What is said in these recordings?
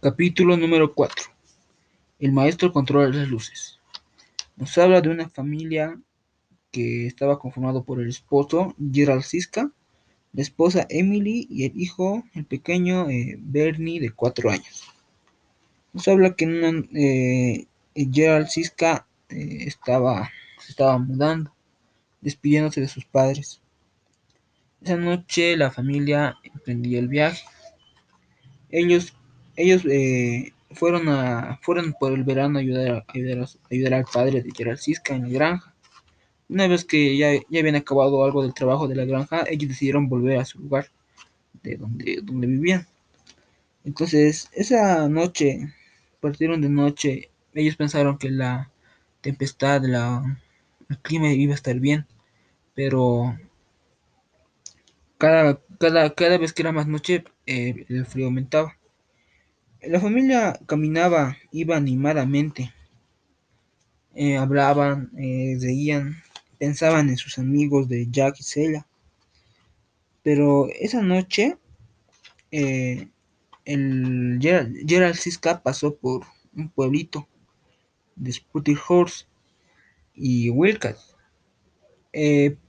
Capítulo número 4. El maestro controla las luces. Nos habla de una familia que estaba conformado por el esposo Gerald Siska, la esposa Emily y el hijo, el pequeño eh, Bernie de 4 años. Nos habla que una, eh, Gerald Siska eh, estaba, se estaba mudando, despidiéndose de sus padres. Esa noche la familia emprendía el viaje. Ellos, ellos eh, fueron, a, fueron por el verano a ayudar, a ayudar, ayudar al padre de Gerald Siska en la granja. Una vez que ya, ya habían acabado algo del trabajo de la granja, ellos decidieron volver a su lugar de donde, donde vivían. Entonces, esa noche, partieron de noche, ellos pensaron que la tempestad, la, el clima iba a estar bien, pero cada, cada, cada vez que era más noche, eh, el frío aumentaba. La familia caminaba, iba animadamente, eh, hablaban, eh, reían, pensaban en sus amigos de Jack y Celia. Pero esa noche, eh, el Gerald, Siska pasó por un pueblito de Sputty Horse y Wilcat.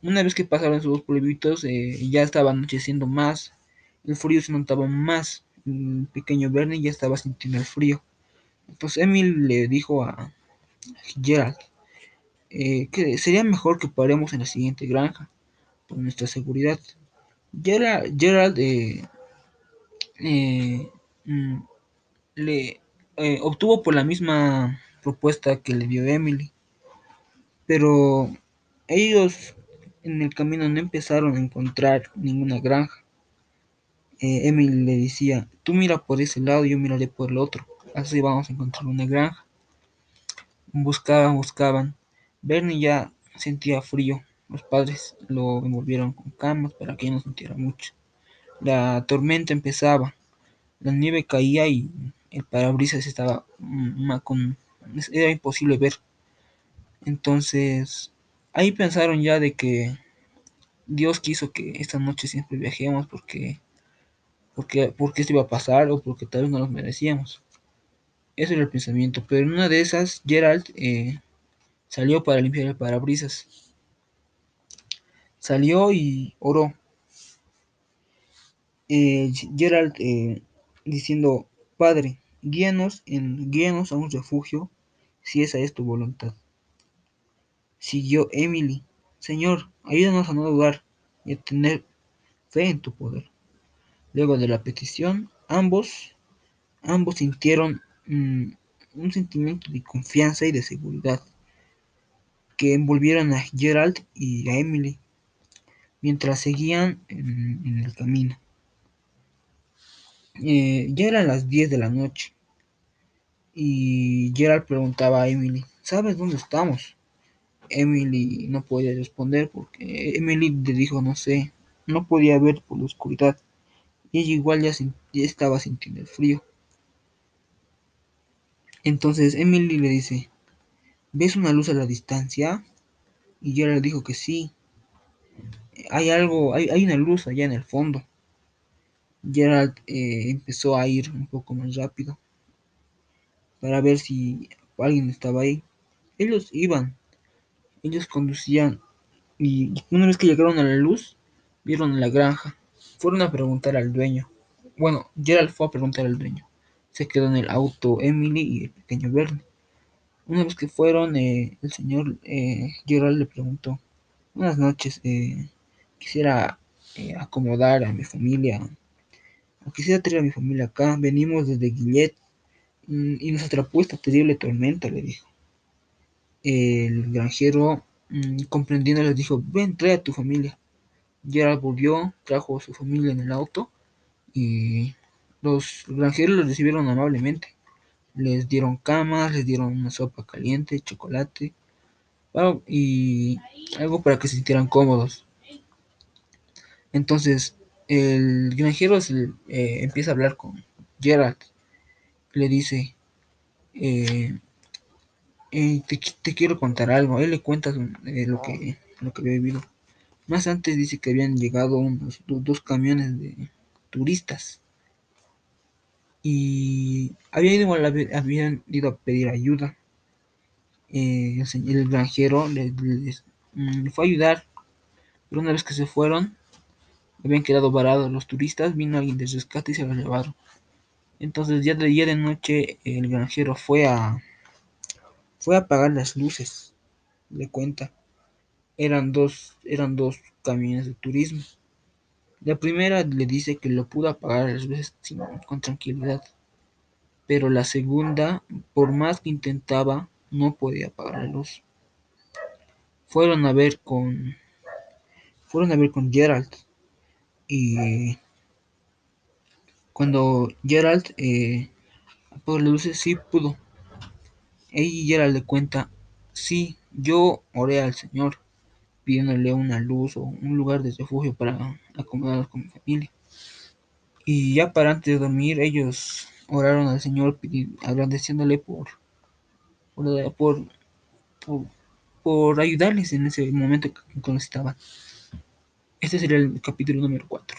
Una vez que pasaron esos dos pueblitos, ya estaba anocheciendo más, el frío se notaba más. El pequeño Bernie ya estaba sintiendo el frío. Entonces Emil le dijo a Gerald eh, que sería mejor que paremos en la siguiente granja por nuestra seguridad. Gerald, Gerald eh, eh, mm, le obtuvo por la misma propuesta que le dio Emily, pero ellos en el camino no empezaron a encontrar ninguna granja. Eh, Emily le decía, tú mira por ese lado, yo miraré por el otro, así vamos a encontrar una granja. Buscaban, buscaban. Bernie ya sentía frío. Los padres lo envolvieron con camas para que no sintiera mucho. La tormenta empezaba. La nieve caía y el parabrisas estaba mm, con... era imposible ver. Entonces, ahí pensaron ya de que Dios quiso que esta noche siempre viajemos porque porque porque esto iba a pasar o porque tal vez no nos merecíamos. Ese era el pensamiento, pero en una de esas Gerald eh, salió para limpiar el parabrisas. Salió y oró. Eh, Gerald eh, diciendo, Padre, guíanos, en, guíanos a un refugio si esa es tu voluntad. Siguió Emily, Señor, ayúdanos a no dudar y a tener fe en tu poder. Luego de la petición, ambos, ambos sintieron mm, un sentimiento de confianza y de seguridad que envolvieron a Gerald y a Emily mientras seguían en, el camino. Eh, ya eran las 10 de la noche y Gerald preguntaba a Emily, ¿sabes dónde estamos? Emily no podía responder porque Emily le dijo, no sé, no podía ver por la oscuridad y ella igual ya, ya estaba sintiendo el frío. Entonces Emily le dice, ¿ves una luz a la distancia? Y Gerald dijo que sí. Hay algo, hay, hay una luz allá en el fondo. Gerald eh, empezó a ir un poco más rápido para ver si alguien estaba ahí. Ellos iban, ellos conducían y una vez que llegaron a la luz, vieron la granja. Fueron a preguntar al dueño. Bueno, Gerald fue a preguntar al dueño. Se quedó en el auto Emily y el pequeño Bernie. Una vez que fueron, eh, el señor eh, Gerald le preguntó, buenas noches, eh, quisiera acomodar a mi familia, o quisiera traer a mi familia acá, venimos desde Guillet mm, y nos atrapó esta terrible tormenta, le dijo. El granjero, mm, comprendiendo, les dijo, ven, trae a tu familia. Gerald volvió, trajo a su familia en el auto y los granjeros los recibieron amablemente. Les dieron camas, les dieron una sopa caliente, chocolate y algo para que se sintieran cómodos. Entonces el granjero se- eh, empieza a hablar con Gerald. Le dice, eh, eh, te, te quiero contar algo. Él le cuenta eh, lo que, lo que había vivido. Más antes dice que habían llegado unos do- dos camiones de turistas y habían ido, habían ido a pedir ayuda. Eh, el, granjero les, mm, les, fue a ayudar, pero una vez que se fueron, habían quedado varados los turistas, vino alguien de rescate y se los llevaron. Entonces ya de día de noche el granjero fue a fue a apagar las luces. Le cuenta. Eran dos, eran dos camiones de turismo. La primera le dice que lo pudo apagar las luces sin, con tranquilidad. Pero la segunda, por más que intentaba, no podía apagar la luz. Fueron a ver con fueron a ver con Gerald y cuando Gerald eh, apagó las luces sí pudo y Gerald le cuenta sí yo oré al Señor pidiéndole una luz o un lugar de refugio para acomodarnos con mi familia y ya para antes de dormir ellos oraron al Señor agradeciéndole por por, por, por, por ayudarles en ese momento que necesitaban. Este sería el capítulo número 4.